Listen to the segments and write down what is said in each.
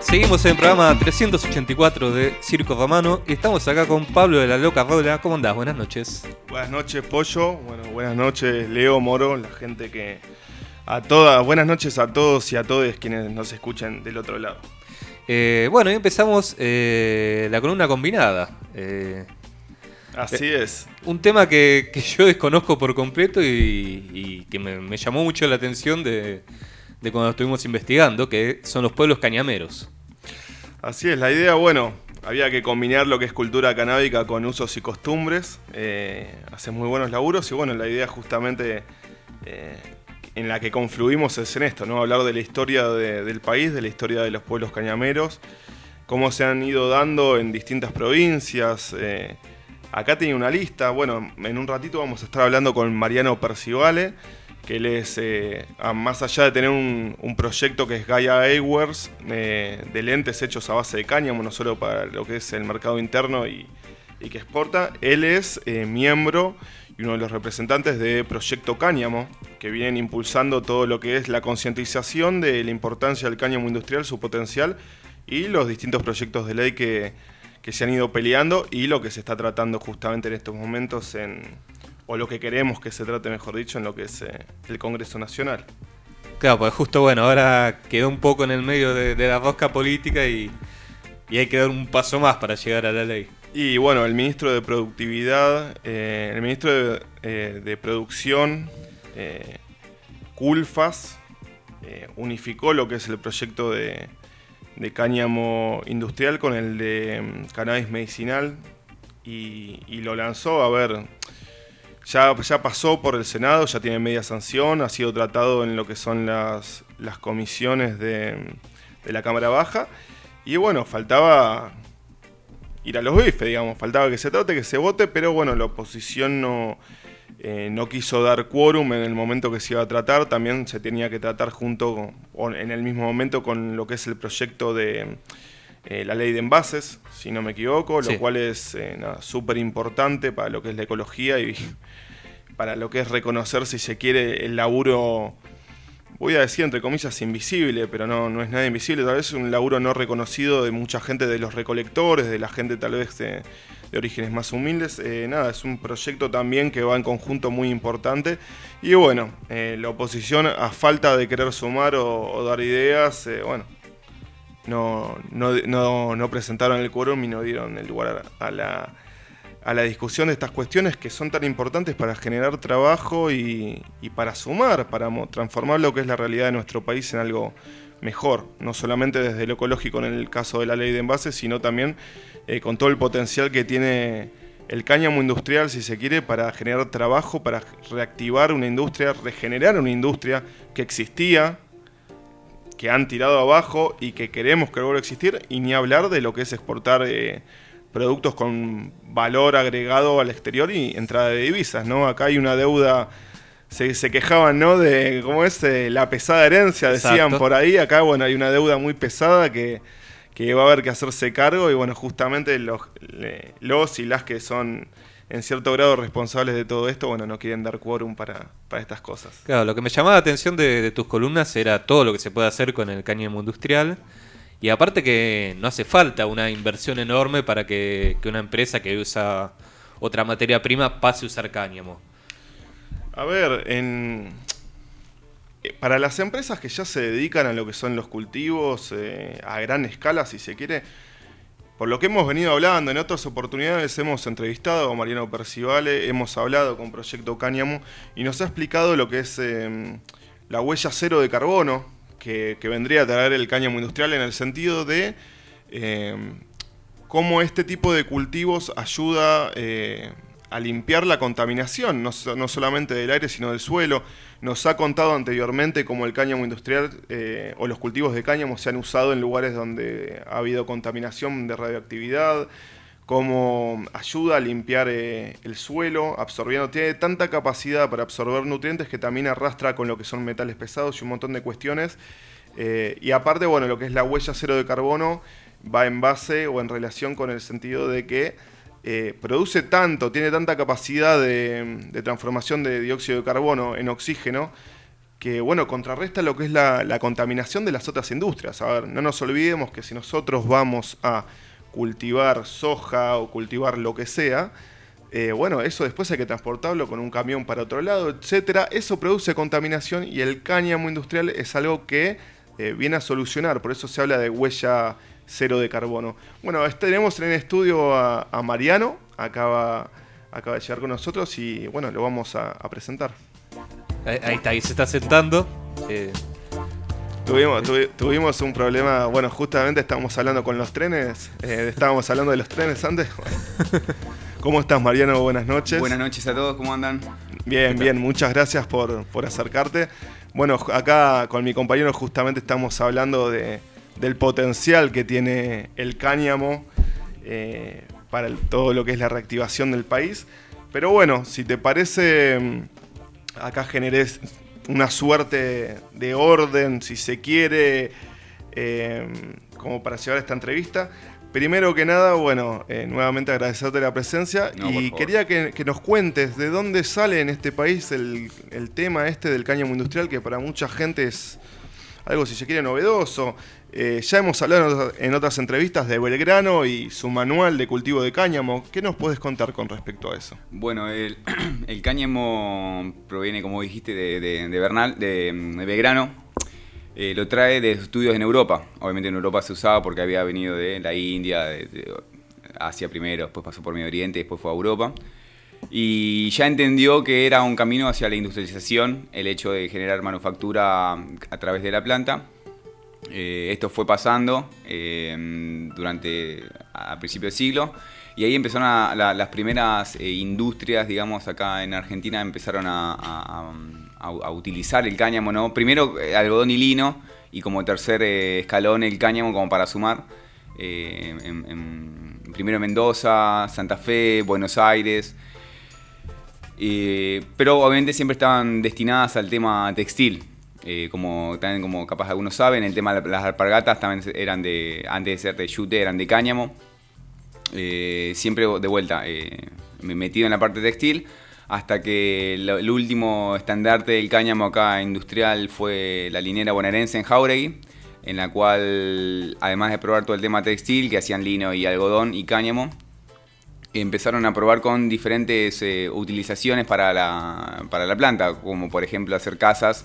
Seguimos en el programa 384 de Circo Romano y estamos acá con Pablo de la Loca Rola. ¿Cómo andás? Buenas noches. Buenas noches, Pollo. Bueno, buenas noches, Leo, Moro, la gente que. A todas, buenas noches a todos y a todos quienes nos escuchan del otro lado. Eh, bueno, y empezamos eh, la columna combinada. Eh, Así es. Un tema que, yo desconozco por completo y, que me, llamó mucho la atención de, de cuando estuvimos investigando, que son los pueblos cañameros. Así es, la idea, bueno, había que combinar lo que es cultura canábica con usos y costumbres. Eh, muy buenos laburos y bueno, la idea justamente eh, en la que confluimos es en esto, ¿no? Hablar de la historia del país, de la historia de los pueblos cañameros, cómo se han ido dando en distintas provincias. Eh, acá tenía una lista, bueno, en un ratito vamos a estar hablando con Mariano Percivale que él es, eh, más allá de tener un, proyecto que es Gaia Awards, eh, de lentes hechos a base de cáñamo, no solo para lo que es el mercado interno y, que exporta, él es eh, miembro y uno de los representantes de Proyecto Cáñamo, que vienen impulsando todo lo que es la concientización de la importancia del cáñamo industrial, su potencial y los distintos proyectos de ley que, que se han ido peleando y lo que se está tratando justamente en estos momentos en, o lo que queremos que se trate, mejor dicho, en lo que es eh, el Congreso Nacional. Claro, pues justo bueno, ahora quedó un poco en el medio de, la rosca política y, hay que dar un paso más para llegar a la ley. Y bueno, el ministro de Productividad, eh, el ministro de, eh, Producción, Culfas, unificó lo que es el proyecto de, cáñamo industrial con el de mm, cannabis medicinal y, y, lo lanzó. A ver, ya, pasó por el Senado, ya tiene media sanción, ha sido tratado en lo que son las, comisiones de, la Cámara Baja. Y bueno, faltaba ir a los bifes, digamos, faltaba que se trate, que se vote, pero bueno, la oposición no, eh, no quiso dar quórum en el momento que se iba a tratar, también se tenía que tratar junto o en el mismo momento con lo que es el proyecto de eh, la ley de envases, si no me equivoco, lo cual es eh, súper importante para lo que es la ecología y para lo que es reconocer, si se quiere, el laburo, voy a decir entre comillas, invisible, pero no, no es nada invisible, tal vez es un laburo no reconocido de mucha gente, de los recolectores, de la gente tal vez de, orígenes más humildes. Eh, nada, es un proyecto también que va en conjunto muy importante. Y bueno, la oposición, a falta de querer sumar o dar ideas, bueno, no, no, no, presentaron el quórum y no dieron el lugar a la, a la discusión de estas cuestiones que son tan importantes para generar trabajo y, para sumar, para transformar lo que es la realidad de nuestro país en algo mejor, no solamente desde lo ecológico en el caso de la ley de envases, sino también eh, con todo el potencial que tiene el cáñamo industrial, si se quiere, para generar trabajo, para reactivar una industria, regenerar una industria que existía, que han tirado abajo y que queremos que vuelva a existir, y ni hablar de lo que es exportar eh, productos con valor agregado al exterior y entrada de divisas, ¿no? Acá hay una deuda, se, quejaban, ¿no? De cómo es eh, la pesada herencia, decían por ahí, acá, bueno, hay una deuda muy pesada que, va a haber que hacerse cargo y, bueno, justamente los, los y las que son en cierto grado responsables de todo esto, bueno, no quieren dar quórum para, estas cosas. Claro, lo que me llamaba la atención de, tus columnas era todo lo que se puede hacer con el cáñamo industrial. Y aparte que no hace falta una inversión enorme para que, una empresa que usa otra materia prima pase a usar cáñamo. A ver, en, eh, para las empresas que ya se dedican a lo que son los cultivos eh, a gran escala, si se quiere, por lo que hemos venido hablando, en otras oportunidades hemos entrevistado a Mariano Percivale, hemos hablado con Proyecto Cáñamo y nos ha explicado lo que es em, la huella cero de carbono que, vendría a traer el cáñamo industrial en el sentido de em, cómo este tipo de cultivos ayuda eh, a limpiar la contaminación, no, no solamente del aire, sino del suelo. Nos ha contado anteriormente cómo el cáñamo industrial eh, o los cultivos de cáñamo se han usado en lugares donde ha habido contaminación de radioactividad, cómo ayuda a limpiar eh, el suelo, absorbiendo, tiene tanta capacidad para absorber nutrientes que también arrastra con lo que son metales pesados y un montón de cuestiones. Eh, y aparte, bueno, lo que es la huella cero de carbono va en base o en relación con el sentido de que eh, produce tanto, tiene tanta capacidad de, transformación de dióxido de carbono en oxígeno, que bueno, contrarresta lo que es la, la, contaminación de las otras industrias. A ver, no nos olvidemos que si nosotros vamos a cultivar soja o cultivar lo que sea, eh, bueno, eso después hay que transportarlo con un camión para otro lado, etcétera. Eso produce contaminación y el cáñamo industrial es algo que eh, viene a solucionar, por eso se habla de huella cero de carbono. Bueno, tenemos en el estudio a, Mariano, acaba, acaba de llegar con nosotros y bueno, lo vamos a, presentar. Ahí, está, ahí se está sentando. Eh. Tuvimos, tuvimos un problema, bueno, justamente estábamos hablando con los trenes, estábamos hablando de los trenes antes. ¿Cómo estás, Mariano? Buenas noches. Buenas noches a todos, ¿cómo andan? Bien, bien, muchas gracias por, acercarte. Bueno, acá con mi compañero justamente estamos hablando de, del potencial que tiene el cáñamo eh, para todo lo que es la reactivación del país. Pero bueno, si te parece, mm, acá generé una suerte de orden, si se quiere, eh, como para llevar esta entrevista. Primero que nada, bueno, eh, nuevamente agradecerte la presencia y quería que, nos cuentes de dónde sale en este país el, tema este del cáñamo industrial, que para mucha gente es algo, si se quiere, novedoso. Eh, ya hemos hablado en otras entrevistas de Belgrano y su manual de cultivo de cáñamo. ¿Qué nos puedes contar con respecto a eso? Bueno, el, cáñamo proviene, como dijiste, de, Bernal, de Belgrano eh, lo trae de estudios en Europa. Obviamente en Europa se usaba porque había venido de la India, de, Asia primero, después pasó por Medio Oriente, después fue a Europa. Y ya entendió que era un camino hacia la industrialización, el hecho de generar manufactura a través de la planta. Eh, esto fue pasando eh, durante a principios del siglo y ahí empezaron las primeras industrias, digamos, acá en Argentina empezaron a utilizar el cáñamo, ¿no? Primero eh, algodón y lino y como tercer eh, escalón el cáñamo como para sumar. Eh, primero Mendoza, Santa Fe, Buenos Aires. Pero obviamente siempre estaban destinadas al tema textil. como también como capaz algunos saben, el tema de las alpargatas también eran de, antes de ser de yute, eran de cáñamo. siempre de vuelta, metido en la parte textil hasta que el, último estandarte del cáñamo acá industrial fue la linera bonaerense en Jauregui, en la cual, además de probar todo el tema textil, que hacían lino y algodón y cáñamo, empezaron a probar con diferentes eh, utilizaciones para la, para la planta, como por ejemplo hacer casas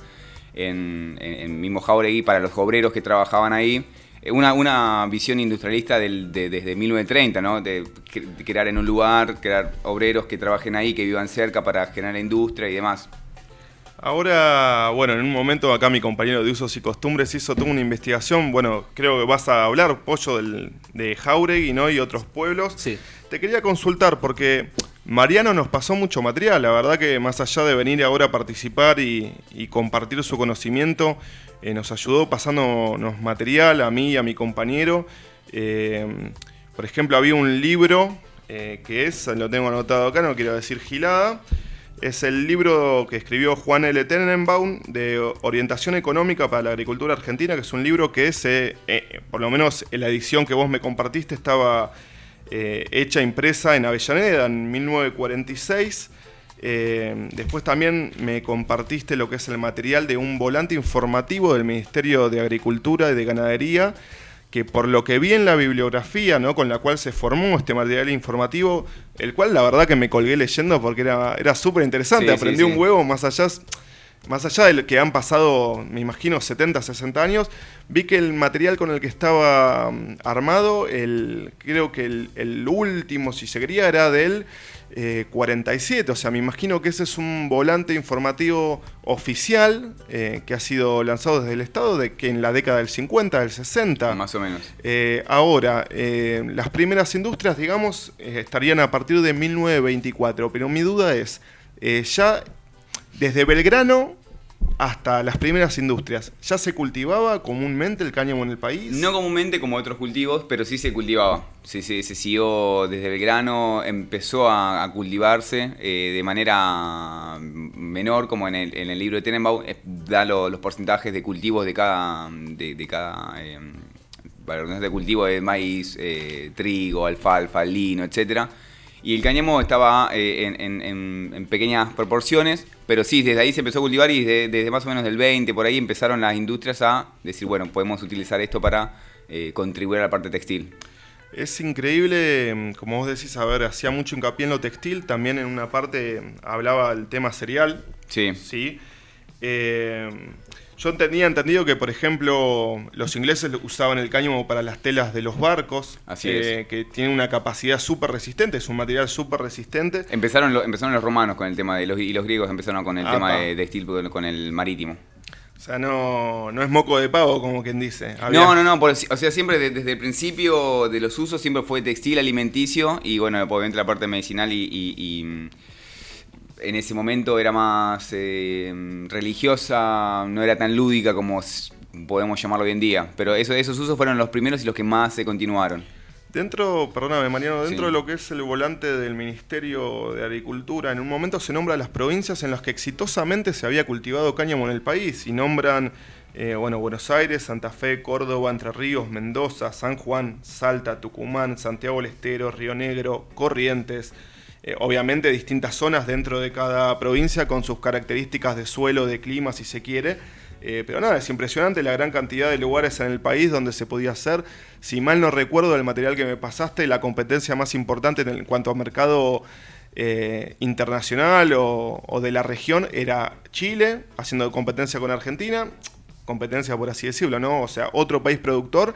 en, en Jauregui para los obreros que trabajaban ahí una, una visión industrialista del, de, desde 1930, ¿no? De, crear en un lugar, crear obreros que trabajen ahí, que vivan cerca para generar industria y demás. Ahora, bueno, en un momento acá mi compañero de usos y costumbres hizo toda una investigación. Bueno, creo que vas a hablar, Pollo, del, de Jauregui ¿no? y otros pueblos. Sí. Te quería consultar porque Mariano nos pasó mucho material. La verdad que más allá de venir ahora a participar y, y compartir su conocimiento, eh, nos ayudó pasándonos material a mí y a mi compañero. Eh, por ejemplo, había un libro eh, que es, lo tengo anotado acá, no quiero decir gilada, es el libro que escribió Juan L. Tenenbaum de Orientación Económica para la Agricultura Argentina, que es un libro que es, por lo menos en la edición que vos me compartiste, estaba hecha impresa en Avellaneda en 1946. Eh, después también me compartiste lo que es el material de un volante informativo del Ministerio de Agricultura y de Ganadería, que por lo que vi en la bibliografía ¿no? con la cual se formó este material informativo, el cual la verdad que me colgué leyendo porque era, era súper interesante, aprendí un huevo más allá... Más allá de que han pasado, me imagino, 70, 60 años, vi que el material con el que estaba mm, armado, el, creo que el, el último, si se quería, era del 47. Eh, o sea, me imagino que ese es un volante informativo oficial eh, que ha sido lanzado desde el Estado de que en la década del 50, del 60. Más o menos. Eh, ahora, las primeras industrias, digamos, estarían a partir de 1924. Pero mi duda es, ya desde Belgrano hasta las primeras industrias, ¿ya se cultivaba comúnmente el cáñamo en el país? No comúnmente como otros cultivos, pero sí se cultivaba. Sí, se siguió desde Belgrano, empezó a, cultivarse eh, de manera menor, como en el, en el libro de Tenenbaum, da los porcentajes de cultivos de cada, de, cada eh, de cultivo de maíz, eh, trigo, alfalfa, lino, etcétera Y el cáñamo estaba eh, en, pequeñas proporciones, pero sí, desde ahí se empezó a cultivar y desde, más o menos del 20, por ahí empezaron las industrias a decir, bueno, podemos utilizar esto para eh, contribuir a la parte textil. Es increíble, mm, como vos decís, a ver, hacía mucho hincapié en lo textil, también en una parte hablaba el tema cereal. Sí. Sí. Eh, yo tenía entendido que, por ejemplo, los ingleses usaban el cáñamo para las telas de los barcos, Así eh, que tiene una capacidad súper resistente, es un material súper resistente. Empezaron, empezaron los romanos con el tema de los, y los griegos empezaron con el tema de, textil con el marítimo. O sea, no, no es moco de pavo, como quien dice. No, no, no. o sea, siempre desde el principio de los usos siempre fue textil, alimenticio y, bueno, obviamente la parte medicinal y en ese momento era más eh, religiosa, no era tan lúdica como podemos llamarlo hoy en día. Pero eso, esos usos fueron los primeros y los que más se continuaron. Dentro, perdóname Mariano, dentro de lo que es el volante del Ministerio de Agricultura, en un momento se nombra las provincias en las que exitosamente se había cultivado cáñamo en el país y nombran, eh, bueno, Buenos Aires, Santa Fe, Córdoba, Entre Ríos, Mendoza, San Juan, Salta, Tucumán, Santiago del Estero, Río Negro, Corrientes, eh, obviamente distintas zonas dentro de cada provincia con sus características de suelo, de clima, si se quiere. Eh, pero nada, es impresionante la gran cantidad de lugares en el país donde se podía hacer. Si mal no recuerdo el material que me pasaste, la competencia más importante en cuanto a mercado eh, internacional o, de la región era Chile, haciendo competencia con Argentina, competencia por así decirlo, ¿no? O sea, otro país productor.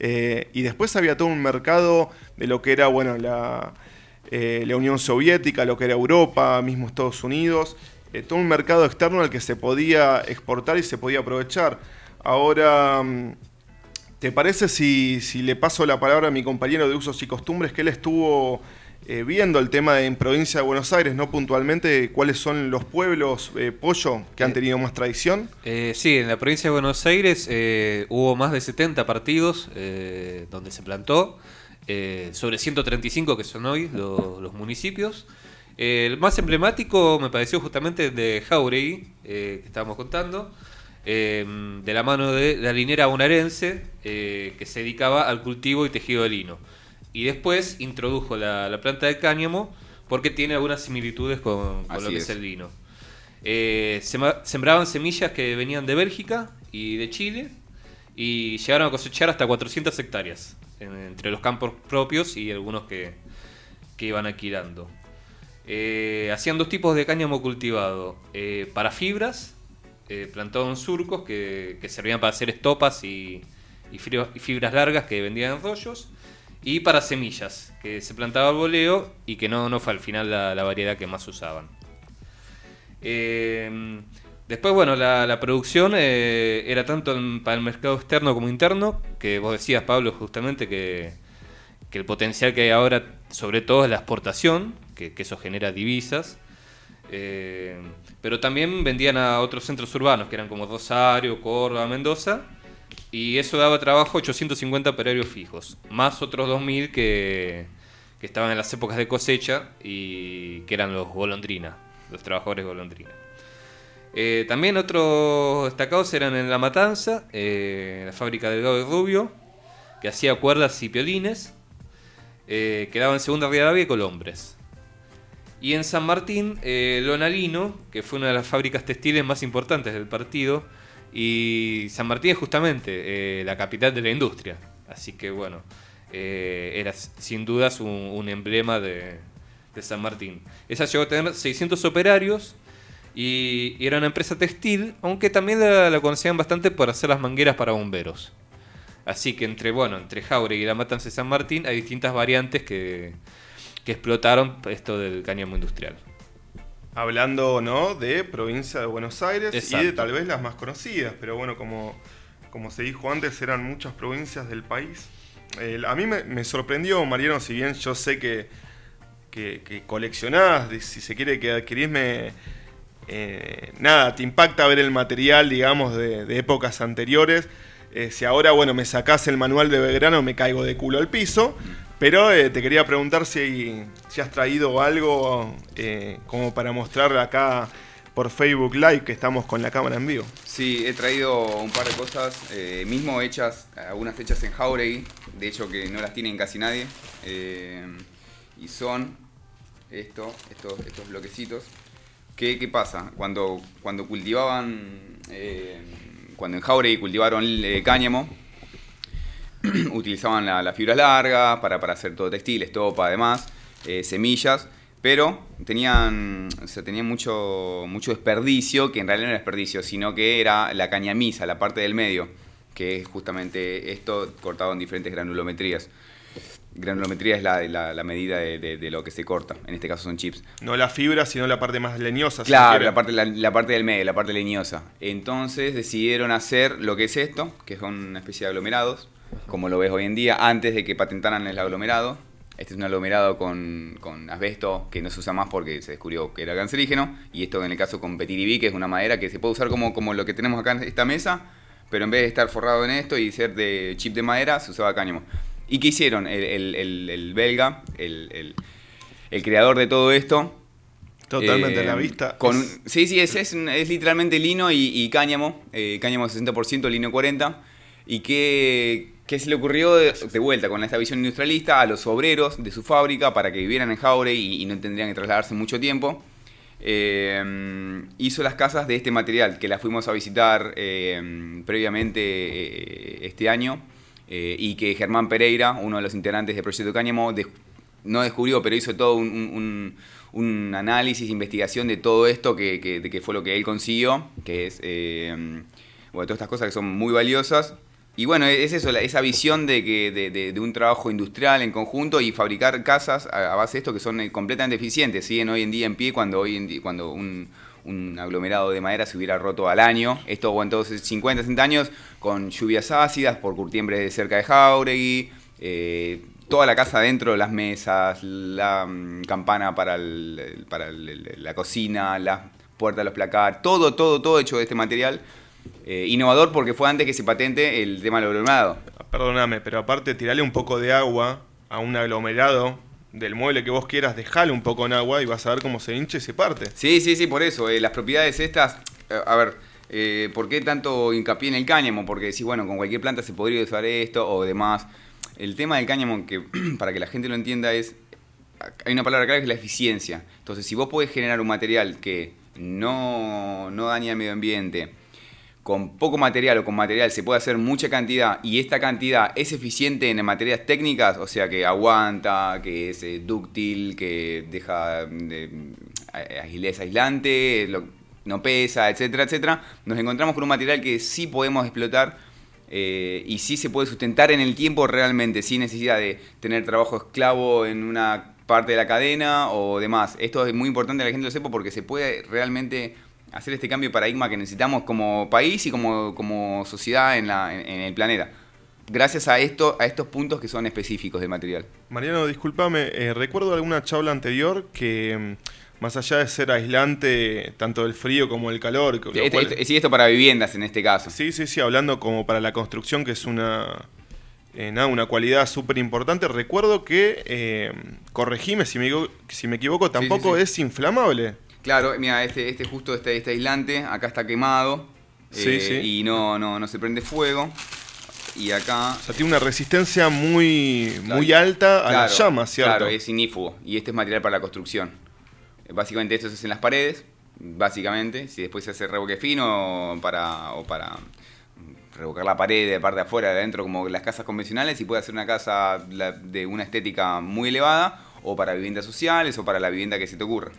y después había todo un mercado de lo que era, bueno, la, eh, la Unión Soviética, lo que era Europa, mismo Estados Unidos, eh, todo un mercado externo al que se podía exportar y se podía aprovechar. Ahora, mm, ¿te parece si, le paso la palabra a mi compañero de usos y costumbres, que él estuvo eh, viendo el tema en provincia de Buenos Aires, no puntualmente, cuáles son los pueblos, pollo, que han tenido más tradición? sí, en la provincia de Buenos Aires hubo más de 70 partidos donde se plantó. Eh, sobre 135 que son hoy los, municipios. el más emblemático me pareció justamente de Jauregui, eh, que estábamos contando, em, de la mano de la linera bonaerense, eh, que se dedicaba al cultivo y tejido de lino. Y después introdujo la, planta de cáñamo porque tiene algunas similitudes con, lo que es. el lino. sembraban semillas que venían de Bélgica y de Chile y llegaron a cosechar hasta 400 hectáreas entre los campos propios y algunos que, iban alquilando. Eh, hacían dos tipos de cáñamo cultivado. Eh, para fibras, eh, plantado en surcos que, servían para hacer estopas y, fibras largas que vendían en rollos. Y para semillas, que se plantaba al voleo y que no, no fue al final la, variedad que más usaban. Después, bueno, la, producción eh, era tanto para el mercado externo como interno, que vos decías, Pablo, justamente que, el potencial que hay ahora, sobre todo, es la exportación, que, eso genera divisas. Eh, pero también vendían a otros centros urbanos, que eran como Rosario, Córdoba, Mendoza, y eso daba trabajo a 850 operarios fijos, más otros 2.000 que, que estaban en las épocas de cosecha y que eran los golondrina, los trabajadores golondrina. Eh, también otros destacados eran en La Matanza, eh, la fábrica del de Rubio, que hacía cuerdas y piolines, eh, que daba en Segunda Rivadavia y Colombres. Y en San Martín, Lonalino, que fue una de las fábricas textiles más importantes del partido, y San Martín es justamente la capital de la industria. Así que bueno, era sin dudas un, emblema de, de, San Martín. Esa llegó a tener 600 operarios y, era una empresa textil, aunque también la, conocían bastante por hacer las mangueras para bomberos. Así que entre, bueno, entre Jauregui y la Matanza de San Martín hay distintas variantes que, explotaron esto del cáñamo industrial. Hablando, ¿no? De provincia de Buenos Aires y de tal vez las más conocidas, pero bueno, como, como se dijo antes, eran muchas provincias del país. a mí me, sorprendió, Mariano, si bien yo sé que, que, que coleccionás, si se quiere que adquirís, eh, nada, te impacta ver el material, digamos, de, épocas anteriores. Eh, si ahora, bueno, me sacás el manual de Belgrano, me caigo de culo al piso. Pero eh, te quería preguntar si, si has traído algo como para mostrar acá por Facebook Live, que estamos con la cámara en vivo. Sí, he traído un par de cosas, mismo hechas, algunas hechas en Jauregui, de hecho que no las tienen casi nadie. y son esto, estos, estos bloquecitos. ¿Qué, qué pasa? Cuando, cuando cultivaban, eh, cuando en Jauregui cultivaron eh, cáñamo, utilizaban la, la fibra larga para, para hacer todo textil, estopa, además, eh, semillas, pero tenían, o sea, tenían mucho, mucho desperdicio, que en realidad no era desperdicio, sino que era la cañamisa, la parte del medio, que es justamente esto cortado en diferentes granulometrías. Granulometría es la, la, la medida de, de- de lo que se corta, en este caso son chips. No la fibra, sino la parte más leñosa. Claro, la parte, la, la parte del medio, la parte leñosa. Entonces decidieron hacer lo que es esto, que son una especie de aglomerados, como lo ves hoy en día, antes de que patentaran el aglomerado. Este es un aglomerado con, con asbesto que no se usa más porque se descubrió que era cancerígeno. Y esto en el caso con petiribí, que es una madera que se puede usar como, como lo que tenemos acá en esta mesa, pero en vez de estar forrado en esto y ser de chip de madera, se usaba cáñamo. ¿Y qué hicieron? El, el- el- el belga, el, creador de todo esto, Totalmente eh, a la vista. Con, es- Sí, sí, es, es, literalmente lino y, y cáñamo. eh, cáñamo 60%, lino 40%. ¿Y qué, qué se le ocurrió de, de vuelta con esta visión industrialista a los obreros de su fábrica para que vivieran en Jauregui y, y no tendrían que trasladarse mucho tiempo? Eh, hizo las casas de este material que las fuimos a visitar eh, previamente eh, este año eh, y que Germán Pereira, uno de los integrantes del Proyecto Cáñamo, no descubrió, pero hizo todo un, análisis, investigación de todo esto que, que- de que fue lo que él consiguió, que es eh, bueno, todas estas cosas que son muy valiosas. Y bueno, es eso, esa visión de, que, de, de- de un trabajo industrial en conjunto y fabricar casas a, a base de esto que son eh, completamente eficientes. Siguen hoy en día en pie cuando, hoy en día, cuando un, un aglomerado de madera se hubiera roto al año. Esto aguantó 50, 60 años con lluvias ácidas por curtiembres de cerca de Jauregui. eh, toda la casa adentro, las mesas, la mm, campana para, el- para la cocina, las puertas de los placar, todo, todo, todo hecho de este material. Eh, innovador porque fue antes que se patente el tema del aglomerado. Perdóname, pero aparte, tirale un poco de agua a un aglomerado del mueble que vos quieras, dejale un poco en agua y vas a ver cómo se hincha y se parte. Sí, sí, sí, por eso. eh, las propiedades estas, eh, a ver, eh, ¿por qué tanto hincapié en el cáñamo? Porque decís, bueno, con cualquier planta se podría usar esto o demás. El tema del cáñamo, que para que la gente lo entienda, es. Hay una palabra clave que es la eficiencia. Entonces, si vos podés generar un material que no, no daña el medio ambiente, con poco material o con material se puede hacer mucha cantidad y esta cantidad es eficiente en materias técnicas, o sea que aguanta, que es eh, dúctil, que deja de, eh, agilidad aislante, no pesa, etcétera, etcétera, nos encontramos con un material que sí podemos explotar eh, y sí se puede sustentar en el tiempo realmente, sin necesidad de tener trabajo esclavo en una parte de la cadena o demás. Esto es muy importante que la gente lo sepa porque se puede realmente hacer este cambio de paradigma que necesitamos como país y como, como sociedad en, la- en- en el planeta. Gracias a, esto, a estos puntos que son específicos del material. Mariano, discúlpame, eh, recuerdo alguna charla anterior que mm, más allá de ser aislante tanto del frío como del calor, Este- cual- este- sí, esto para viviendas en este caso. sí, sí, sí, hablando como para la construcción, que es una, eh, nada, una cualidad súper importante, recuerdo que, eh, corregime si me, si me equivoco, sí, tampoco sí. es inflamable. Claro, mira, este, este justo este, este aislante, acá está quemado Sí, eh, sí. y no, no, no se prende fuego. Y acá O sea, tiene una resistencia muy, muy alta a las llamas, ¿cierto? Claro, es inífugo. Y este es material para la construcción. Básicamente esto se hace en las paredes, básicamente. Si después se hace revoque fino para, o para revocar la pared de parte de afuera, de adentro, como las casas convencionales, y puede hacer una casa de una estética muy elevada, o para viviendas sociales, o para la vivienda que se te ocurra.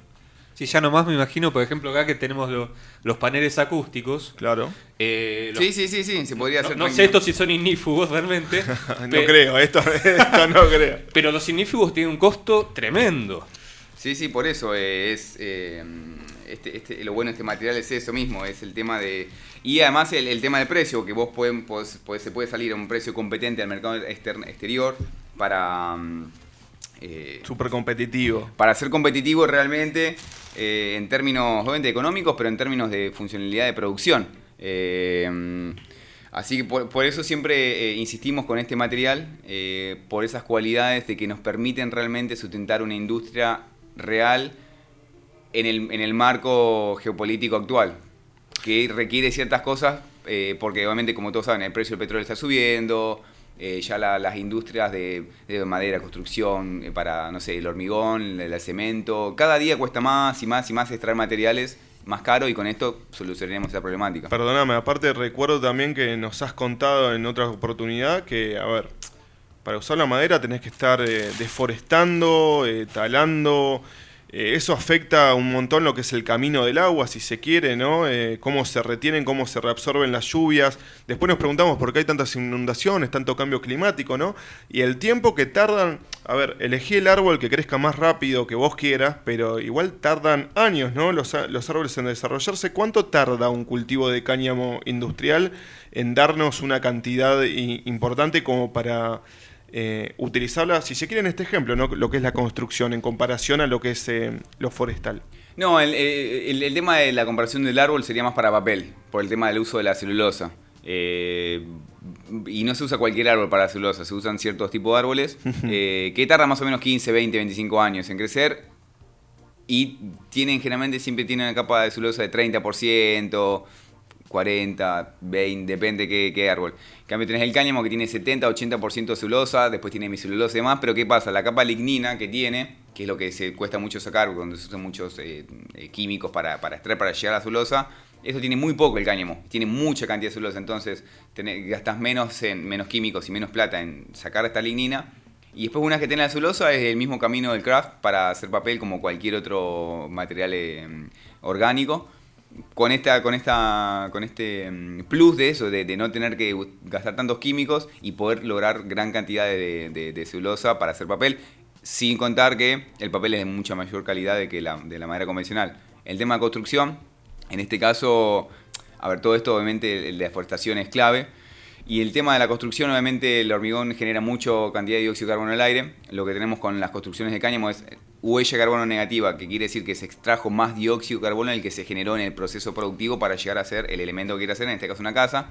Sí, ya nomás me imagino, por ejemplo, acá que tenemos lo- los paneles acústicos. Claro. eh, los- Sí, sí, sí, sí, se podría no, hacer. no sé tranquilo. estos si son ignífugos realmente. no pe- creo, esto, esto no creo. Pero los ignífugos tienen un costo tremendo. Sí, sí, por eso eh, es eh, este, este- lo bueno de este material es eso mismo, es el tema de y además el, el tema del precio, que vos pueden, podés- podés- se puede salir a un precio competente al mercado exter- exterior para mm, eh, Súper competitivo. para ser competitivo realmente eh, en términos obviamente económicos, pero en términos de funcionalidad de producción. Eh, así que por, por eso siempre eh, insistimos con este material, por esas cualidades de que nos permiten realmente sustentar una industria real en el, en el marco geopolítico actual, que requiere ciertas cosas, porque obviamente como todos saben, el precio del petróleo está subiendo, eh, ya las industrias de, madera, construcción, eh, para, no sé, el hormigón, el, cemento, cada día cuesta más y más y más extraer materiales más caro y con esto solucionaremos esa problemática. Perdóname, aparte recuerdo también que nos has contado en otra oportunidad que, a ver, para usar la madera tenés que estar eh, deforestando, talando, eh, eso afecta un montón lo que es el camino del agua, si se quiere, ¿no? Eh, cómo se retienen, cómo se reabsorben las lluvias. Después nos preguntamos por qué hay tantas inundaciones, tanto cambio climático, ¿no? Y el tiempo que tardan, a ver, elegí el árbol que crezca más rápido que vos quieras, pero igual tardan años, ¿no? Los, los árboles en desarrollarse. ¿Cuánto tarda un cultivo de cáñamo industrial en darnos una cantidad importante como para eh, utilizarla, si se quiere, en este ejemplo, ¿no? lo que es la construcción en comparación a lo que es eh, lo forestal. No, eh, el, tema de la comparación del árbol sería más para papel, por el tema del uso de la celulosa. y no se usa cualquier árbol para la celulosa, se usan ciertos tipos de árboles que tardan más o menos 15, 20, 25 años en crecer y tienen generalmente siempre tienen una capa de celulosa de 30%, 40, 20, depende qué, qué árbol. En cambio tenés el cáñamo que tiene 70, 80% de celulosa, después tiene celulosa y demás, pero ¿qué pasa? La capa lignina que tiene, que es lo que se cuesta mucho sacar, cuando se usan muchos eh, eh, químicos para, extraer, para llegar a la celulosa, eso tiene muy poco el cáñamo, tiene mucha cantidad de celulosa, entonces gastas menos, en, menos químicos y menos plata en sacar esta lignina. Y después una vez que tenés la celulosa es el mismo camino del craft para hacer papel como cualquier otro material eh, orgánico con esta, con esta, con este mm, plus de eso, de, no tener que gastar tantos químicos y poder lograr gran cantidad de, celulosa para hacer papel, sin contar que el papel es de mucha mayor calidad de que la, de la madera convencional. El tema de construcción, en este caso, a ver, todo esto obviamente la deforestación es clave. Y el tema de la construcción, obviamente el hormigón genera mucho cantidad de dióxido de carbono en el aire. Lo que tenemos con las construcciones de cáñamo es huella de carbono negativa, que quiere decir que se extrajo más dióxido de carbono el que se generó en el proceso productivo para llegar a ser el elemento que quiere hacer, en este caso una casa,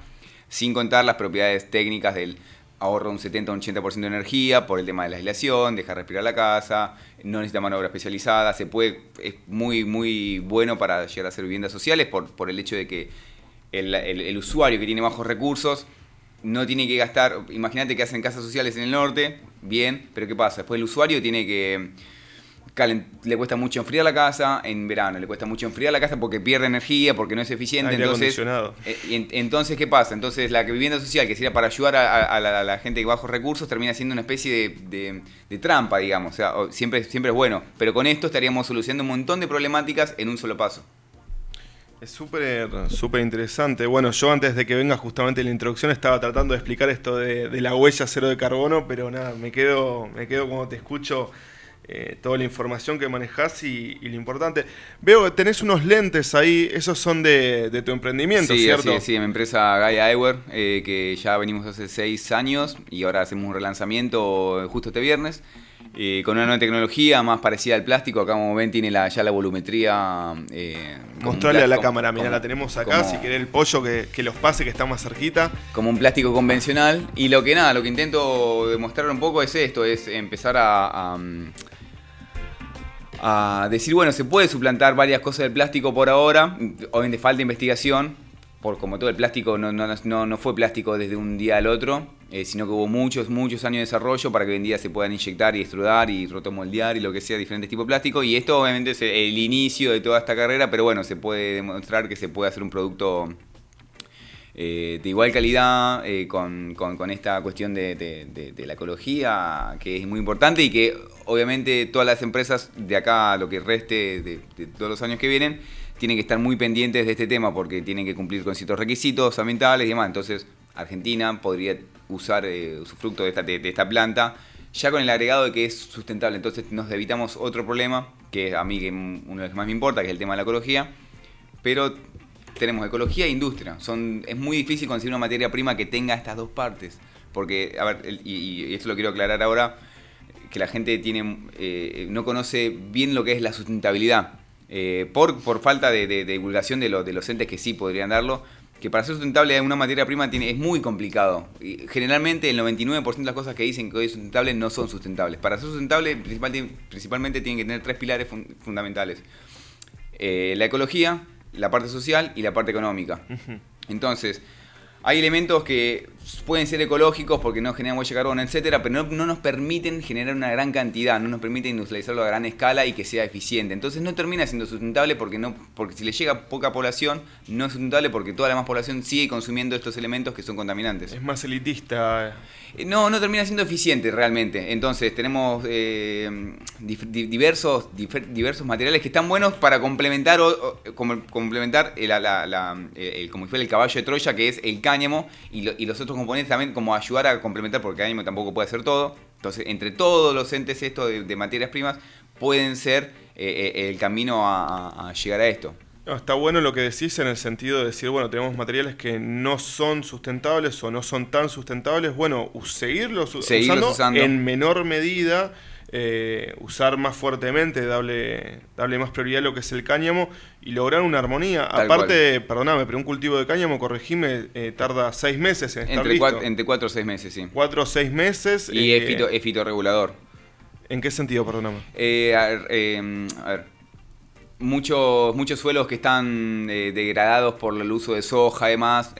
sin contar las propiedades técnicas del ahorro un 70 o un 80% de energía por el tema de la aislación, dejar respirar la casa, no necesita mano de obra especializada, se puede, es muy, muy bueno para llegar a ser viviendas sociales por, por el hecho de que el, el usuario que tiene bajos recursos no tiene que gastar, imagínate que hacen casas sociales en el norte, bien, pero ¿qué pasa? Después el usuario tiene que le cuesta mucho enfriar la casa en verano, le cuesta mucho enfriar la casa porque pierde energía, porque no es eficiente. entonces, eh, entonces, ¿qué pasa? Entonces, la vivienda social, que sería para ayudar a, la, gente de bajos recursos, termina siendo una especie de, trampa, digamos. O sea, siempre, siempre es bueno. Pero con esto estaríamos solucionando un montón de problemáticas en un solo paso. Es súper súper interesante. Bueno, yo antes de que venga justamente la introducción estaba tratando de explicar esto de, de la huella cero de carbono, pero nada, me quedo, me quedo como te escucho eh, toda la información que manejas y, lo importante. Veo que tenés unos lentes ahí, esos son de, tu emprendimiento, sí, ¿cierto? Sí, sí, de mi empresa Gaia Eyewear, eh, que ya venimos hace seis años y ahora hacemos un relanzamiento justo este viernes. Eh, con una nueva tecnología más parecida al plástico, acá como ven tiene ya la volumetría. Mostrarle a la cámara, mira, la tenemos acá, si querés el pollo que, los pase, que está más cerquita. Como un plástico convencional. Y lo que nada, lo que intento demostrar un poco es esto, es empezar a a decir, bueno, se puede suplantar varias cosas del plástico por ahora, obviamente falta investigación, por como todo el plástico no, no, no fue plástico desde un día al otro, eh, sino que hubo muchos, muchos años de desarrollo para que hoy en día se puedan inyectar y extrudar y rotomoldear y lo que sea, diferentes tipos de plástico. Y esto obviamente es el inicio de toda esta carrera, pero bueno, se puede demostrar que se puede hacer un producto eh, de igual calidad, eh, con, esta cuestión de, la ecología, que es muy importante y que obviamente todas las empresas de acá, lo que reste de, todos los años que vienen, tienen que estar muy pendientes de este tema porque tienen que cumplir con ciertos requisitos ambientales y demás. Entonces, Argentina podría usar eh, su fruto de esta, de esta planta ya con el agregado de que es sustentable. Entonces nos evitamos otro problema, que a mí que uno de los que más me importa, que es el tema de la ecología, pero tenemos ecología e industria. Son, es muy difícil conseguir una materia prima que tenga estas dos partes. Porque, a ver, y, esto lo quiero aclarar ahora, que la gente tiene, eh, no conoce bien lo que es la sustentabilidad. Eh, por, por falta de, divulgación de, de los entes que sí podrían darlo, que para ser sustentable una materia prima tiene, es muy complicado. Y generalmente el 99% de las cosas que dicen que hoy es sustentable no son sustentables. Para ser sustentable principalmente tienen que tener tres pilares fundamentales. Eh, la ecología, la parte social y la parte económica. Entonces, hay elementos que pueden ser ecológicos porque no generan huella de carbono, etcétera, pero no, nos permiten generar una gran cantidad, no nos permiten industrializarlo a gran escala y que sea eficiente. Entonces no termina siendo sustentable porque no porque si le llega poca población no es sustentable porque toda la más población sigue consumiendo estos elementos que son contaminantes. Es más elitista. Eh, no, no termina siendo eficiente realmente. Entonces tenemos eh, diversos, diversos materiales que están buenos para complementar o, complementar el, como fue el caballo de Troya que es el cáñamo y, y los otros componentes también como ayudar a complementar, porque el tampoco puede hacer todo. Entonces, entre todos los entes estos de, materias primas pueden ser eh, eh, el camino a, llegar a esto. está bueno lo que decís en el sentido de decir, bueno, tenemos materiales que no son sustentables o no son tan sustentables. Bueno, seguirlos, usando, en menor medida eh, usar más fuertemente, darle, darle más prioridad a lo que es el cáñamo y lograr una armonía. Aparte, perdóname, pero un cultivo de cáñamo, corregime, eh, tarda seis meses en estar entre listo. Cuatro, entre cuatro o seis meses, sí. Cuatro o seis meses. Y es, eh, fitorregulador. ¿En qué sentido, perdóname? a ver, muchos, muchos suelos que están degradados por el uso de soja, además,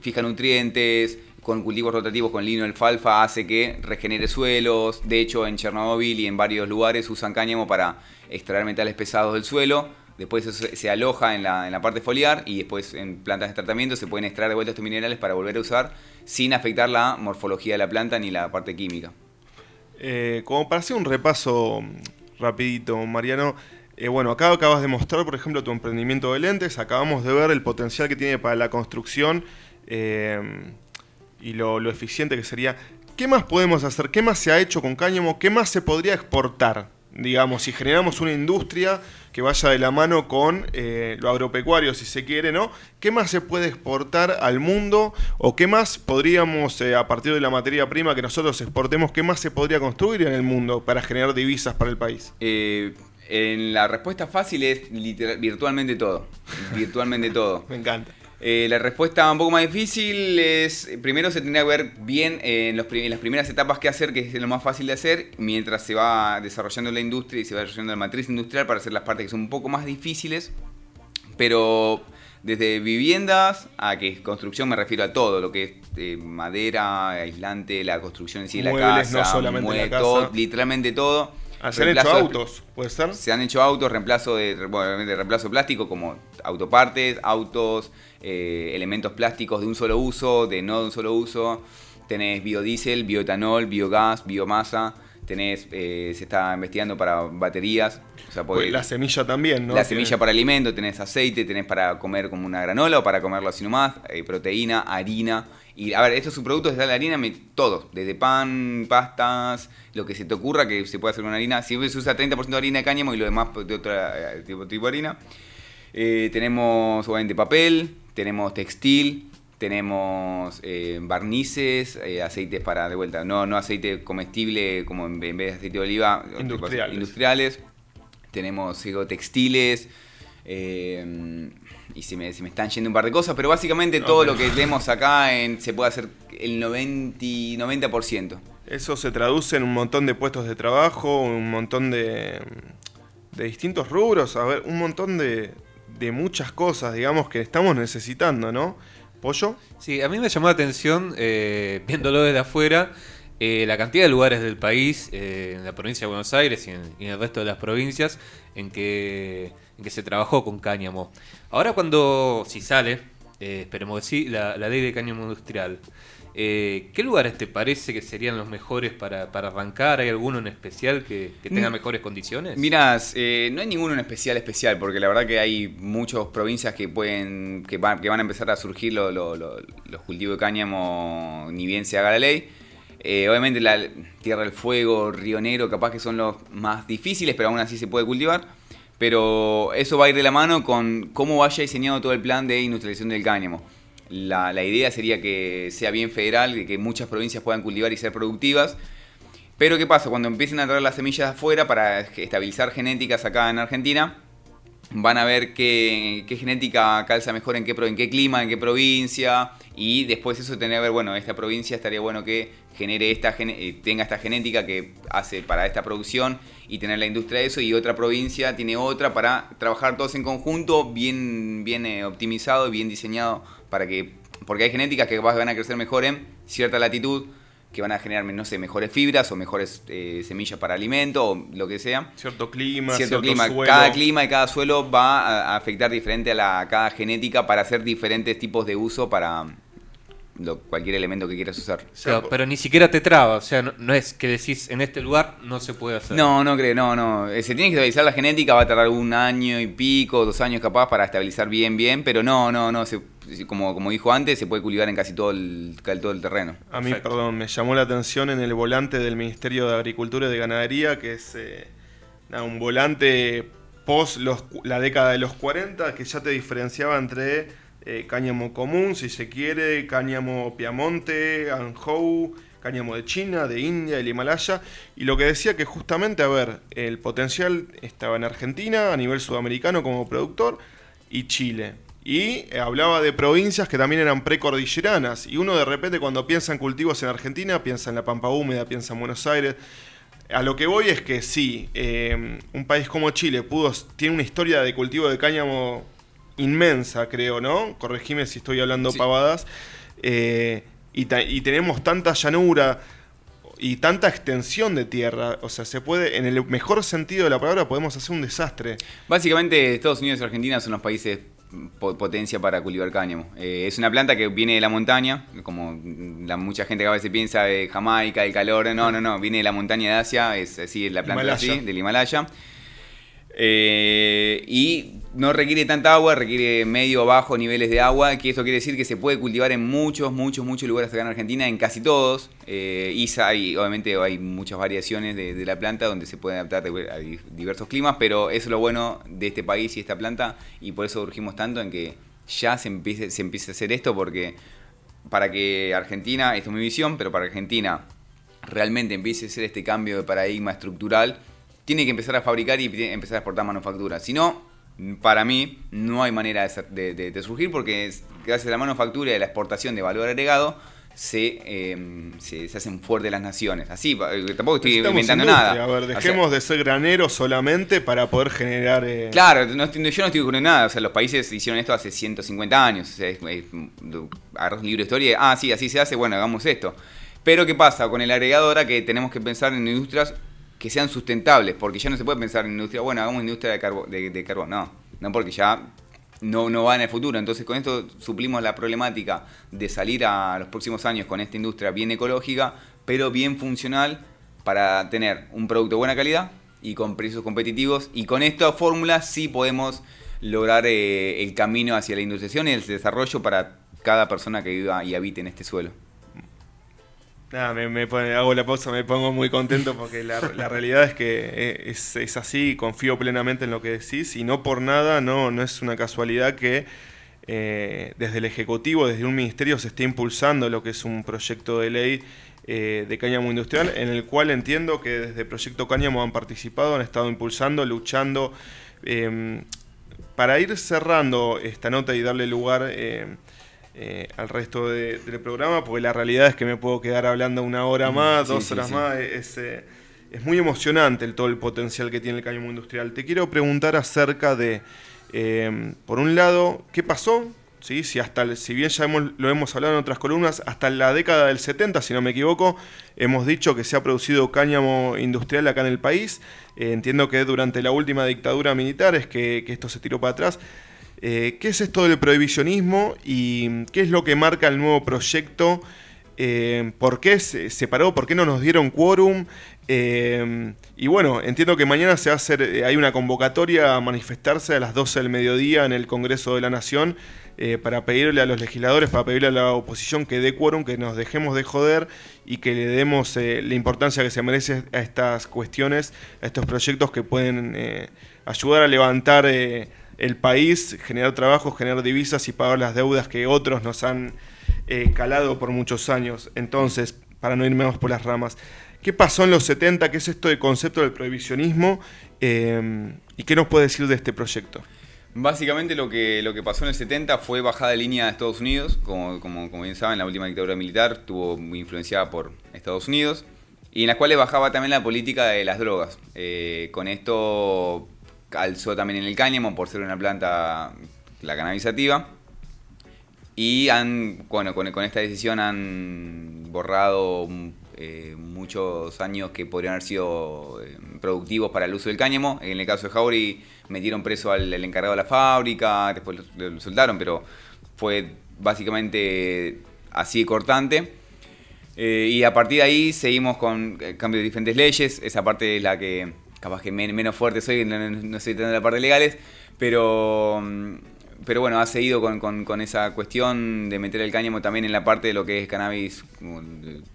fija nutrientes, con cultivos rotativos con lino alfalfa hace que regenere suelos. De hecho, en Chernobyl y en varios lugares usan cáñamo para extraer metales pesados del suelo. Después se aloja en la, parte foliar y después en plantas de tratamiento se pueden extraer de vuelta estos minerales para volver a usar sin afectar la morfología de la planta ni la parte química. Eh, como para hacer un repaso rapidito, Mariano, eh, bueno, acá acabas de mostrar, por ejemplo, tu emprendimiento de lentes, acabamos de ver el potencial que tiene para la construcción. Eh, y lo, eficiente que sería. ¿Qué más podemos hacer? ¿Qué más se ha hecho con cáñamo? ¿Qué más se podría exportar? Digamos, si generamos una industria que vaya de la mano con eh, lo agropecuario, si se quiere, ¿no? ¿Qué más se puede exportar al mundo? ¿O qué más podríamos, eh, a partir de la materia prima que nosotros exportemos, qué más se podría construir en el mundo para generar divisas para el país? Eh, en la respuesta fácil es virtualmente todo. Virtualmente todo. Me encanta. Eh, la respuesta un poco más difícil es, primero se tendría que ver bien en, las primeras etapas qué hacer, que es lo más fácil de hacer, mientras se va desarrollando la industria y se va desarrollando la matriz industrial para hacer las partes que son un poco más difíciles, pero desde viviendas a que construcción me refiero a todo, lo que es eh, madera, aislante, la construcción en sí de la casa, no solamente la casa. literalmente todo Ah, se han hecho autos, ¿puede ser? Se han hecho autos, reemplazo de, de reemplazo plástico como autopartes, autos, eh, elementos plásticos de un solo uso, de no de un solo uso. Tenés biodiesel, bioetanol, biogás, biomasa. Tenés, eh, se está investigando para baterías. la semilla también, ¿no? La semilla para alimento, tenés aceite, tenés para comer como una granola o para comerlo así nomás, eh, proteína, harina y a ver, estos subproductos de la harina, todos, desde pan, pastas, lo que se te ocurra que se puede hacer con harina. Si se usa 30% de harina de cáñamo y lo demás de otro eh, tipo, de harina. Eh, tenemos obviamente papel, tenemos textil, tenemos eh, barnices, aceites para, de vuelta, no, no aceite comestible como en, vez de aceite de oliva, industriales. industriales. Tenemos textiles y se me, me, están yendo un par de cosas, pero básicamente todo lo que vemos acá en, se puede hacer el 90, 90%. Eso se traduce en un montón de puestos de trabajo, un montón de, de distintos rubros, a ver, un montón de, de muchas cosas, digamos, que estamos necesitando, ¿no? ¿Pollo? Sí, a mí me llamó la atención, eh, viéndolo desde afuera, eh, la cantidad de lugares del país, eh, en la provincia de Buenos Aires y en, y en, el resto de las provincias, en que, en que se trabajó con cáñamo. Ahora cuando, si sale, eh, esperemos que sí, la, ley de cáñamo industrial, eh, ¿qué lugares te parece que serían los mejores para, arrancar? ¿Hay alguno en especial que, tenga mm. mejores condiciones? Miras, eh, no hay ninguno en especial especial, porque la verdad que hay muchas provincias que pueden que, van a empezar a surgir los cultivos de cáñamo ni bien se haga la ley. obviamente la Tierra del Fuego, Río Negro, capaz que son los más difíciles, pero aún así se puede cultivar. Pero eso va a ir de la mano con cómo vaya diseñado todo el plan de industrialización del cáñamo. La, idea sería que sea bien federal, que muchas provincias puedan cultivar y ser productivas. Pero ¿qué pasa? Cuando empiecen a traer las semillas afuera para estabilizar genéticas acá en Argentina, van a ver qué, genética calza mejor en qué, en qué clima, en qué provincia, y después eso tener que ver, bueno, esta provincia estaría bueno que genere esta, eh, tenga esta genética que hace para esta producción y tener la industria de eso, y otra provincia tiene otra para trabajar todos en conjunto, bien, bien eh, optimizado y bien diseñado para que, porque hay genéticas que van a crecer mejor en cierta latitud que van a generar, no sé, mejores fibras o mejores eh, semillas para alimento o lo que sea. Cierto clima, cierto, clima. Cada clima y cada suelo va a afectar diferente a la cada genética para hacer diferentes tipos de uso para, cualquier elemento que quieras usar. pero ni siquiera te traba, o sea, no, es que decís en este lugar no se puede hacer. No, no creo, no, no. Eh, se tiene que estabilizar la genética, va a tardar un año y pico, dos años capaz para estabilizar bien, bien, pero no, no, no. como, como dijo antes, se puede cultivar en casi todo el, todo el terreno. A mí, perdón, me llamó la atención en el volante del Ministerio de Agricultura y de Ganadería, que es eh, un volante post los, la década de los 40, que ya te diferenciaba entre eh, cáñamo común, si se quiere, cáñamo Piamonte, Anjou, cáñamo de China, de India, del Himalaya, y lo que decía que justamente, a ver, el potencial estaba en Argentina, a nivel sudamericano como productor, y Chile. Y eh, hablaba de provincias que también eran precordilleranas, y uno de repente cuando piensa en cultivos en Argentina, piensa en la Pampa Húmeda, piensa en Buenos Aires, a lo que voy es que sí, eh, un país como Chile pudo, tiene una historia de cultivo de cáñamo inmensa, creo, ¿no? Corregime si estoy hablando pavadas. Eh, y, tenemos tanta llanura y tanta extensión de tierra. O sea, se puede, en el mejor sentido de la palabra, podemos hacer un desastre. Básicamente, Estados Unidos y Argentina son los países potencia para cultivar cáñamo. Eh, es una planta que viene de la montaña, como la, mucha gente que a veces piensa de Jamaica, el calor. No, no, no, viene de la montaña de Asia, es así, la planta así, del Himalaya. Eh, y no requiere tanta agua, requiere medio o bajo niveles de agua, que eso quiere decir que se puede cultivar en muchos, muchos, muchos lugares acá en Argentina, en casi todos. Eh, y obviamente hay muchas variaciones de, la planta donde se puede adaptar a diversos climas, pero eso es lo bueno de este país y esta planta, y por eso urgimos tanto en que ya se empiece, se empiece a hacer esto, porque para que Argentina, esto es mi visión, pero para Argentina realmente empiece a hacer este cambio de paradigma estructural, tiene que empezar a fabricar y empezar a exportar manufactura. Si no, para mí, no hay manera de, surgir porque gracias a la manufactura y a la exportación de valor agregado, se, em, se, hacen fuertes las naciones. Así, eh, tampoco estoy inventando nada. A ver, dejemos de ser graneros solamente para poder generar. Eh, claro, yo no estoy diciendo nada. O sea, los países hicieron esto hace 150 años. O sea, es, arroz libro de historia. Ah, sí, así se hace, bueno, hagamos esto. Pero ¿qué pasa? Con el agregado ahora que tenemos que pensar en industrias que sean sustentables, porque ya no se puede pensar en industria, bueno, hagamos industria de, carbo, de, carbón, no, no porque ya no, no va en el futuro. Entonces con esto suplimos la problemática de salir a los próximos años con esta industria bien ecológica, pero bien funcional para tener un producto de buena calidad y con precios competitivos. Y con esta fórmula sí podemos lograr eh, el camino hacia la industrialización y el desarrollo para cada persona que viva y habite en este suelo. Nada, me, hago la pausa, me pongo muy contento porque la, realidad es que eh, es, así, confío plenamente en lo que decís y no por nada, no, no es una casualidad que eh, desde el Ejecutivo, desde un ministerio se esté impulsando lo que es un proyecto de ley eh, de cáñamo industrial, en el cual entiendo que desde Proyecto Cáñamo han participado, han estado impulsando, luchando. para ir cerrando esta nota y darle lugar eh, al resto del programa, porque la realidad es que me puedo quedar hablando una hora más, dos horas más. Es, eh, es, muy emocionante el, todo el potencial que tiene el cáñamo industrial. Te quiero preguntar acerca de, eh, por un lado, ¿qué pasó? ¿Sí? Si, hasta, si bien ya hemos, lo hemos hablado en otras columnas, hasta la década del 70, si no me equivoco, hemos dicho que se ha producido cáñamo industrial acá en el país. entiendo que durante la última dictadura militar es que, que esto se tiró para atrás. Eh, ¿Qué es esto del prohibicionismo y qué es lo que marca el nuevo proyecto? Eh, ¿Por qué se separó? ¿Por qué no nos dieron quórum? Eh, y bueno, entiendo que mañana se va a hacer, hay una convocatoria a manifestarse a las 12 del mediodía en el Congreso de la Nación para pedirle a los legisladores, para pedirle a la oposición que dé quórum, que nos dejemos de joder y que le demos la importancia que se merece a estas cuestiones, a estos proyectos que pueden ayudar a levantar el país, generar trabajo, generar divisas y pagar las deudas que otros nos han eh, calado por muchos años. Entonces, para no irme más por las ramas, ¿qué pasó en los 70? ¿Qué es esto del concepto del prohibicionismo? Eh, ¿Y qué nos puede decir de este proyecto? Básicamente lo que, lo que pasó en el 70 fue bajada de línea de Estados Unidos, como, como, como bien saben, la última dictadura militar estuvo muy influenciada por Estados Unidos, y en las cuales bajaba también la política de las drogas. Eh, con esto alzó también en el cáñamo por ser una planta la cannabisativa. Y han, bueno, con, esta decisión han borrado eh, muchos años que podrían haber sido eh, productivos para el uso del cáñamo. En el caso de Jauri metieron preso al, encargado de la fábrica, después lo, soltaron, pero fue básicamente así cortante. Eh, y a partir de ahí seguimos con cambio de diferentes leyes. Esa parte es la que capaz que menos fuerte soy, no, no soy tan de la parte legales, pero pero bueno, ha seguido con, esa cuestión de meter el cáñamo también en la parte de lo que es cannabis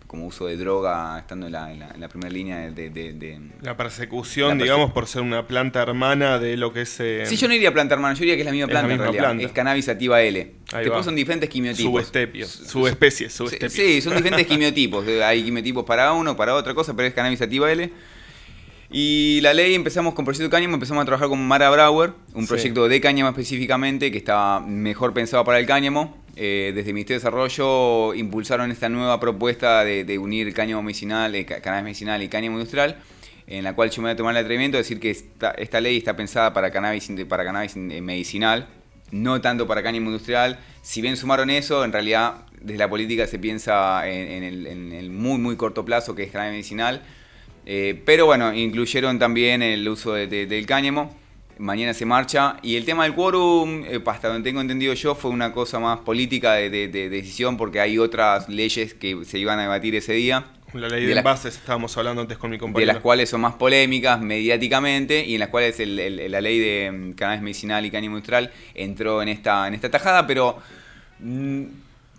como, uso de droga, estando en la, primera línea de, La persecución, digamos, por ser una planta hermana de lo que es... Eh, sí, yo no iría planta hermana, yo diría que es la misma planta en realidad. Es cannabis sativa L. Después son diferentes quimiotipos. Subestepios, subespecies, subespecies. Sí, son diferentes quimiotipos. Hay quimiotipos para uno, para otra cosa, pero es cannabis sativa L. Y la ley empezamos con Proyecto Cáñamo, empezamos a trabajar con Mara Brauer, un proyecto de cáñamo específicamente que estaba mejor pensado para el cáñamo. Eh, desde el Ministerio de Desarrollo impulsaron esta nueva propuesta de, unir cáñamo medicinal, eh, cannabis medicinal y cáñamo industrial, en la cual yo me voy a tomar el atrevimiento de decir que esta, ley está pensada para cannabis, para cannabis eh, medicinal, no tanto para cáñamo industrial. Si bien sumaron eso, en realidad desde la política se piensa en, el, en el muy, muy corto plazo que es cannabis medicinal eh, pero bueno, incluyeron también el uso del cáñamo. Mañana se marcha. Y el tema del quórum, eh, hasta donde tengo entendido yo, fue una cosa más política de, decisión porque hay otras leyes que se iban a debatir ese día. La ley de, envases, estábamos hablando antes con mi compañero. De las cuales son más polémicas mediáticamente y en las cuales la ley de mm, cannabis medicinal y cáñamo industrial entró en esta, en esta tajada, pero... Mm,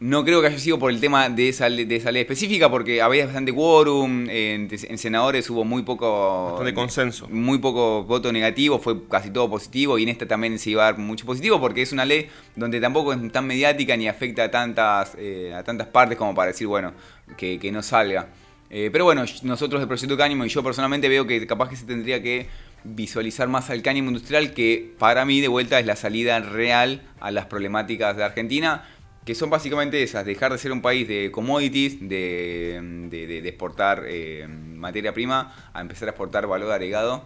no creo que haya sido por el tema de esa, de esa ley específica, porque había bastante quórum, en, senadores hubo muy poco... Bastante consenso. Muy poco voto negativo, fue casi todo positivo, y en esta también se iba a dar mucho positivo, porque es una ley donde tampoco es tan mediática ni afecta a tantas, eh, a tantas partes como para decir, bueno, que, no salga. Eh, pero bueno, nosotros del Proyecto Cáñamo y yo personalmente veo que capaz que se tendría que visualizar más al cáñamo industrial, que para mí de vuelta es la salida real a las problemáticas de Argentina que son básicamente esas, dejar de ser un país de commodities, de, exportar eh, materia prima, a empezar a exportar valor agregado,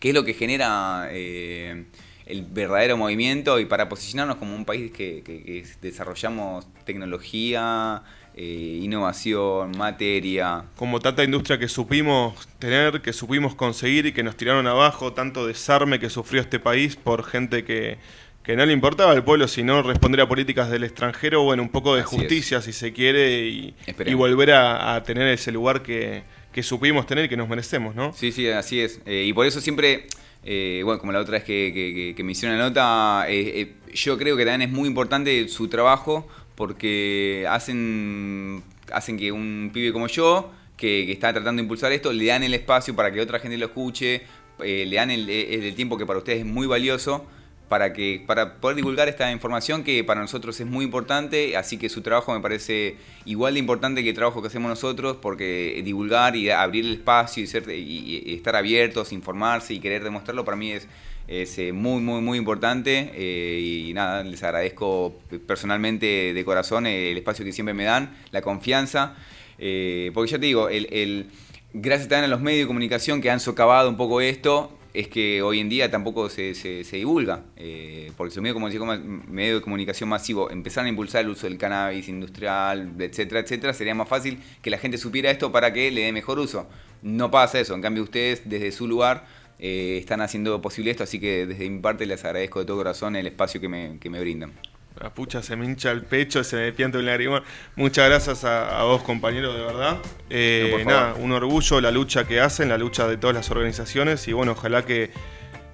que es lo que genera eh, el verdadero movimiento y para posicionarnos como un país que, desarrollamos tecnología, eh, innovación, materia. Como tanta industria que supimos tener, que supimos conseguir y que nos tiraron abajo, tanto desarme que sufrió este país por gente que que no le importaba al pueblo sino responder a políticas del extranjero, bueno, un poco de justicia si se quiere y, volver a, tener ese lugar que, supimos tener y que nos merecemos, ¿no? Sí, sí, así es. Eh, y por eso siempre, eh, bueno, como la otra vez que, me hicieron la nota, eh, yo creo que también es muy importante su trabajo porque hacen, hacen que un pibe como yo, que, está tratando de impulsar esto, le dan el espacio para que otra gente lo escuche, le dan el tiempo que para ustedes es muy valioso para, que, para poder divulgar esta información que para nosotros es muy importante, así que su trabajo me parece igual de importante que el trabajo que hacemos nosotros, porque divulgar y abrir el espacio y, estar abiertos, informarse y querer demostrarlo para mí es, eh, muy, muy, muy importante eh, y nada, les agradezco personalmente de corazón el espacio que siempre me dan, la confianza, eh, porque ya te digo, el, gracias también a los medios de comunicación que han socavado un poco esto, es que hoy en día tampoco se, se, divulga, eh, porque los medios, medio de comunicación masivo empezaran a impulsar el uso del cannabis industrial, etcétera, etcétera, sería más fácil que la gente supiera esto para que le dé mejor uso. No pasa eso, en cambio ustedes desde su lugar eh, están haciendo posible esto, así que desde mi parte les agradezco de todo corazón el espacio que me, que me brindan. La pucha se me hincha el pecho, se me pianta un lagrimón. Muchas gracias a, vos, compañero, de verdad. Eh, nada, un orgullo la lucha que hacen, la lucha de todas las organizaciones. Y bueno, ojalá que,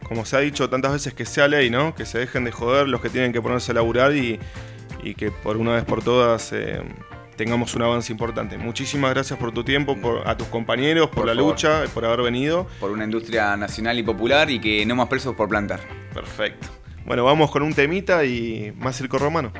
como se ha dicho tantas veces, que sea ley, ¿no? Que se dejen de joder los que tienen que ponerse a laburar y, que por una vez por todas eh, tengamos un avance importante. Muchísimas gracias por tu tiempo, por, a tus compañeros, por, la lucha, por haber venido. Por una industria nacional y popular y que no más presos por plantar. Perfecto. Bueno, vamos con un temita y más circo romano.